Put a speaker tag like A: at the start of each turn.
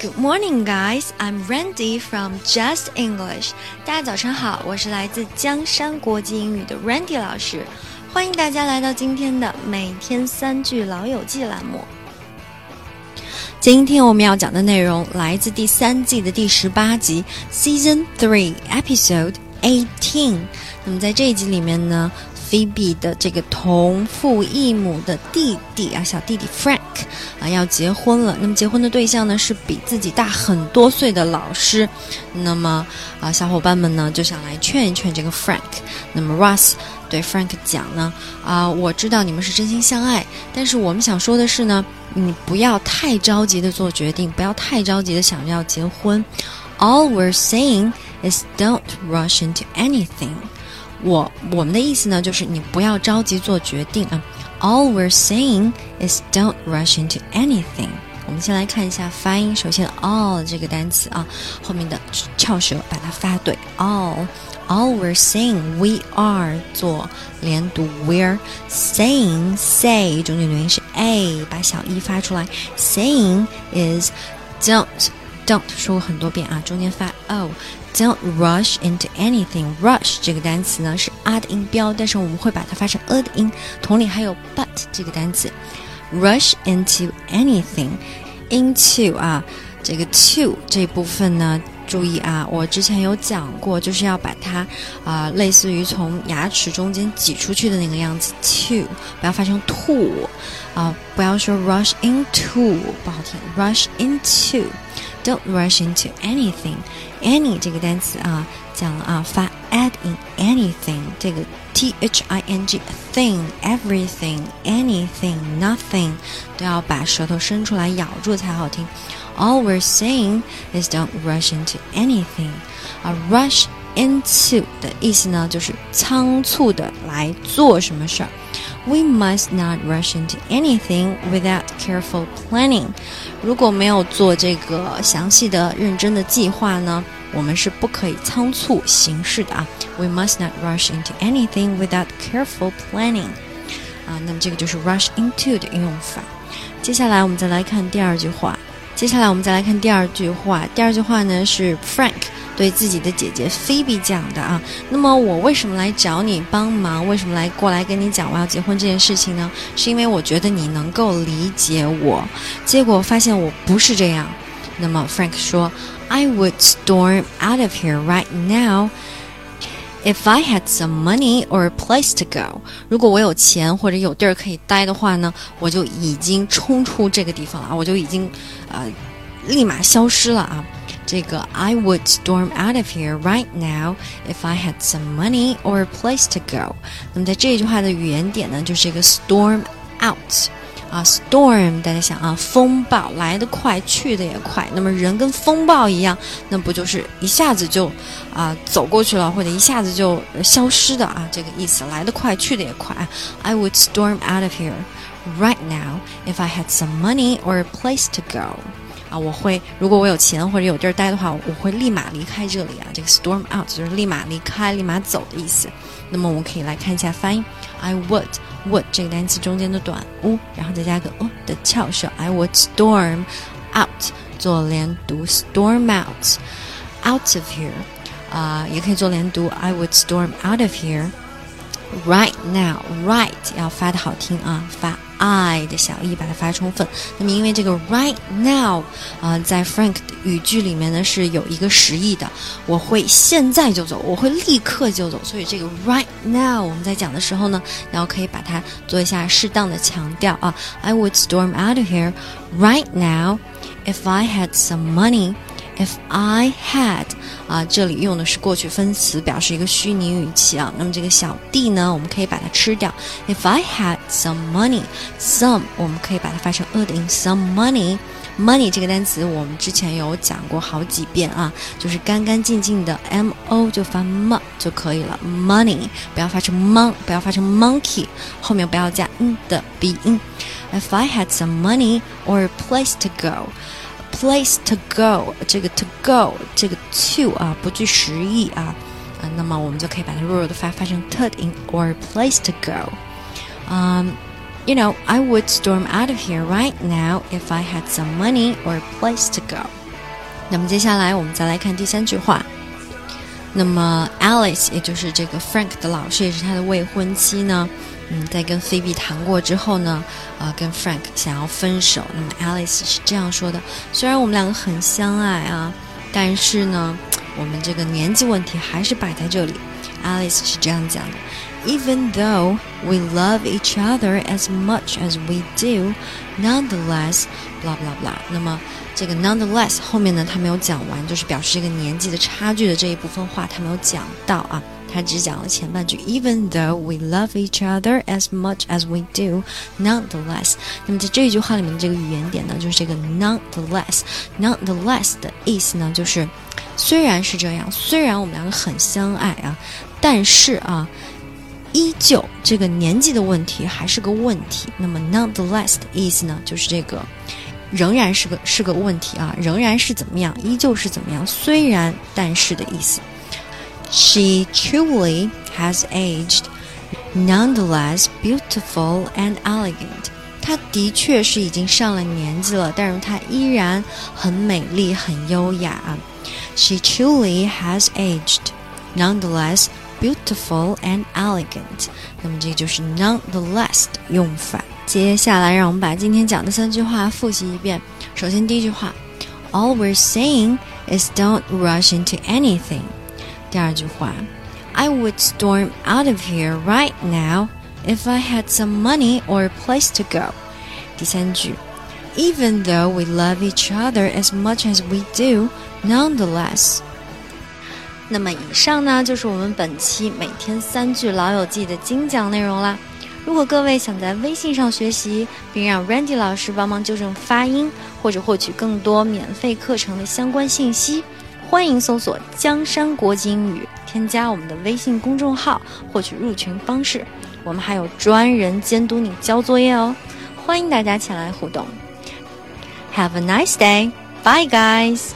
A: Good morning, guys. I'm Randy from Just English. 大家早上好，我是来自江山国际英语的 Randy 老师，欢迎大家来到今天的每天三句老友记栏目。今天我们要讲的内容来自第三季的第十八集，Season Three Episode Eighteen。那么在这一集里面呢菲比的这个同父异母的弟弟啊，小弟弟 Frank 啊要结婚了。那么结婚的对象呢是比自己大很多岁的老师。那么啊，小伙伴们呢就想来劝一劝这个 Frank。那么 Russ 对 Frank 讲呢啊，我知道你们是真心相爱，但是我们想说的是呢，你不要太着急的做决定，不要太着急的想要结婚。All we're saying is don't rush into anything. 我我们的意思呢，就是你不要着急做决定啊。All we're saying is don't rush into anything。我们先来看一下发音。首先，all 这个单词啊，后面的翘舌把它发对。All all we're saying we are 做连读。We're saying say 中间元音是 a，把小 e 发出来。Saying is don't don't 说过很多遍啊，中间发 o。 Don't rush into anything. Rush 这个单词呢是 a 的音标，但是我们会把它发成 a 的音。同理，还有 but 这个单词，rush into anything. Into 啊，这个 to 这部分呢， 注意啊，我之前有讲过，就是要把它啊，类似于从牙齿中间挤出去的那个样子。To 不要发成 to 啊，不要说 rush into 不好听，rush into。Don't rush into anything. Any 这个单词啊，讲了啊，发 add in anything 这个 t h i n g thing everything anything nothing 都要把舌头伸出来咬住才好听。All we're saying is don't rush into anything. 啊，rush into 的意思呢，就是仓促的来做什么事儿。 We must not rush into anything without careful planning. 如果没有做这个详细的、认真的计划呢，我们是不可以仓促行事的啊。We must not rush into anything without careful planning. 啊，那么这个就是 rush into 的用法。接下来我们再来看第二句话。 接下来我们再来看第二句话。第二句话呢是 Frank。对自己的姐姐菲比讲的啊，那么我为什么来找你帮忙？为什么来过来跟你讲我要结婚这件事情呢？是因为我觉得你能够理解我。结果发现我不是这样。那么 Frank 说：“I would storm out of here right now if I had some money or a place to go。如果我有钱或者有地儿可以待的话呢，我就已经冲出这个地方了啊，我就已经呃立马消失了啊。”这个 I would storm out of here right now if I had some money or a place to go。那么在这句话的语言点呢，就是这个 storm out 啊，storm 大家想啊，风暴来得快，去的也快。那么人跟风暴一样，那不就是一下子就啊走过去了，或者一下子就消失的啊？这个意思，来得快，去的也快。I would storm out of here right now if I had some money or a place to go。啊，我会如果我有钱或者有地儿待的话，我会立马离开这里啊。这个 storm out 就是立马离开、立马走的意思。那么我们可以来看一下发音：I would would 这个单词中间的短 u，然后再加个 o 的翘舌。I would storm out 做连读，storm out out of here 啊，也可以做连读。I would storm out of here right now. Right 要发的好听啊，发。 I 的小 e 把它发充分。那么因为这个 right now 啊，在 Frank 的语句里面呢是有一个实意的，我会现在就走，我会立刻就走。所以这个 right now 我们在讲的时候呢，然后可以把它做一下适当的强调啊。I would storm out of here right now if I had some money. If I had 啊，这里用的是过去分词，表示一个虚拟语气啊。那么这个小 d 呢，我们可以把它吃掉。If I had some money，some 我们可以把它发成 a 的音。Some money，money 这个单词我们之前有讲过好几遍啊，就是干干净净的 m o 就发 m 就可以了。Money 不要发成 mon，不要发成 monkey，后面不要加 n 的鼻音。If I had some money or a place to go。place to go，这个 to go，这个 to 啊不具实意啊，啊，那么我们就可以把它弱弱的发发成 t 音 or place to go，嗯， You know, I would storm out of here right now if I had some money or a place to go. 那么接下来我们再来看第三句话。那么 Alice，也就是这个 Frank 的老师，也是他的未婚妻呢。 嗯，在跟菲比谈过之后呢，呃，跟 Frank 想要分手。那么 Alice 是这样说的：虽然我们两个很相爱啊，但是呢，我们这个年纪问题还是摆在这里。Alice 是这样讲的：Even though we love each other as much as we do, nonetheless，blah blah blah。那么这个 nonetheless 后面呢，他没有讲完，就是表示这个年纪的差距的这一部分话，他没有讲到啊。他只讲了前半句，Even though we love each other as much as we do, nonetheless。那么在这一句话里面的这个语言点呢，就是这个 nonetheless。nonetheless 的意思呢，就是虽然是这样，虽然我们两个很相爱啊，但是啊，依旧这个年纪的问题还是个问题。那么 nonetheless 的意思呢，就是这个。仍然是个是个问题啊，仍然是怎么样，依旧是怎么样，虽然但是的意思。She truly has aged, nonetheless beautiful and elegant。她的确是已经上了年纪了，但是她依然很美丽、很优雅。She truly has aged, nonetheless beautiful and elegant。那么这就是 nonetheless 的用法。接下来，让我们把今天讲的三句话复习一遍。首先，第一句话，All we're saying is don't rush into anything。 第二句话，I would storm out of here right now if I had some money or a place to go。第三句，Even though we love each other as much as we do, nonetheless。那么以上呢，就是我们本期每天三句老友记的精讲内容啦。如果各位想在微信上学习，并让 Randy 老师帮忙纠正发音，或者获取更多免费课程的相关信息，欢迎搜索“江山国际英语”，添加我们的微信公众号，获取入群方式。我们还有专人监督你交作业哦，欢迎大家前来互动。Have a nice day, bye guys.